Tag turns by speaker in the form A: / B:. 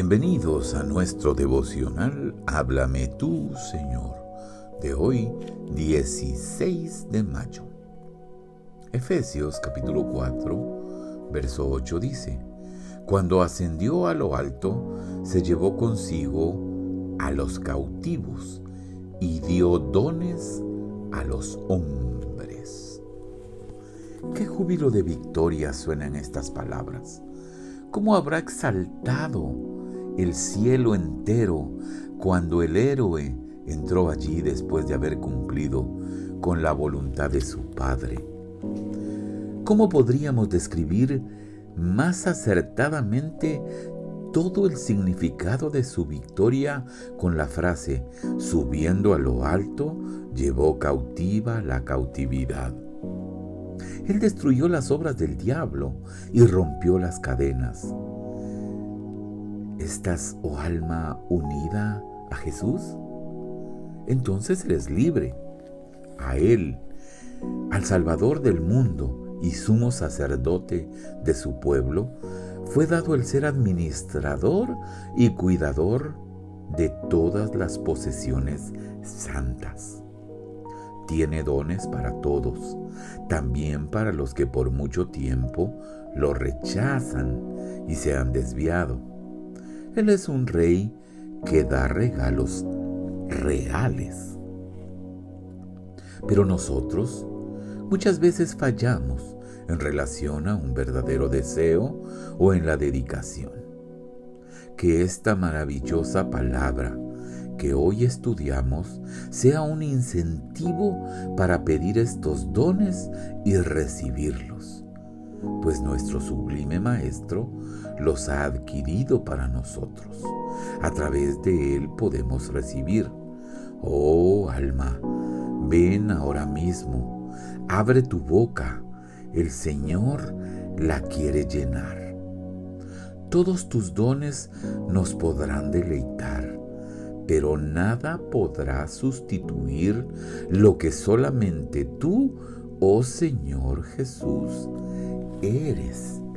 A: Bienvenidos a nuestro devocional Háblame tú, Señor, de hoy 16 de mayo. Efesios capítulo 4, verso 8 dice, Cuando ascendió a lo alto, se llevó consigo a los cautivos y dio dones a los hombres. Qué júbilo de victoria suenan estas palabras. ¿Cómo habrá exaltado el cielo entero cuando el héroe entró allí después de haber cumplido con la voluntad de su Padre? ¿Cómo podríamos describir más acertadamente todo el significado de su victoria con la frase, subiendo a lo alto, llevó cautiva la cautividad. Él destruyó las obras del diablo y rompió las cadenas. ¿Estás, oh alma, unida a Jesús? Entonces eres libre. A Él, al Salvador del mundo y sumo sacerdote de su pueblo, fue dado el ser administrador y cuidador de todas las posesiones santas. Tiene dones para todos, también para los que por mucho tiempo lo rechazan y se han desviado. Él es un rey que da regalos reales. Pero nosotros muchas veces fallamos en relación a un verdadero deseo o en la dedicación. Que esta maravillosa palabra que hoy estudiamos sea un incentivo para pedir estos dones y recibirlos, pues nuestro sublime Maestro los ha adquirido para nosotros. A través de Él podemos recibir. Oh alma, ven ahora mismo, abre tu boca el Señor la quiere llenar. Todos tus dones nos podrán deleitar, pero nada podrá sustituir lo que solamente tú, oh Señor Jesús, eres para mí.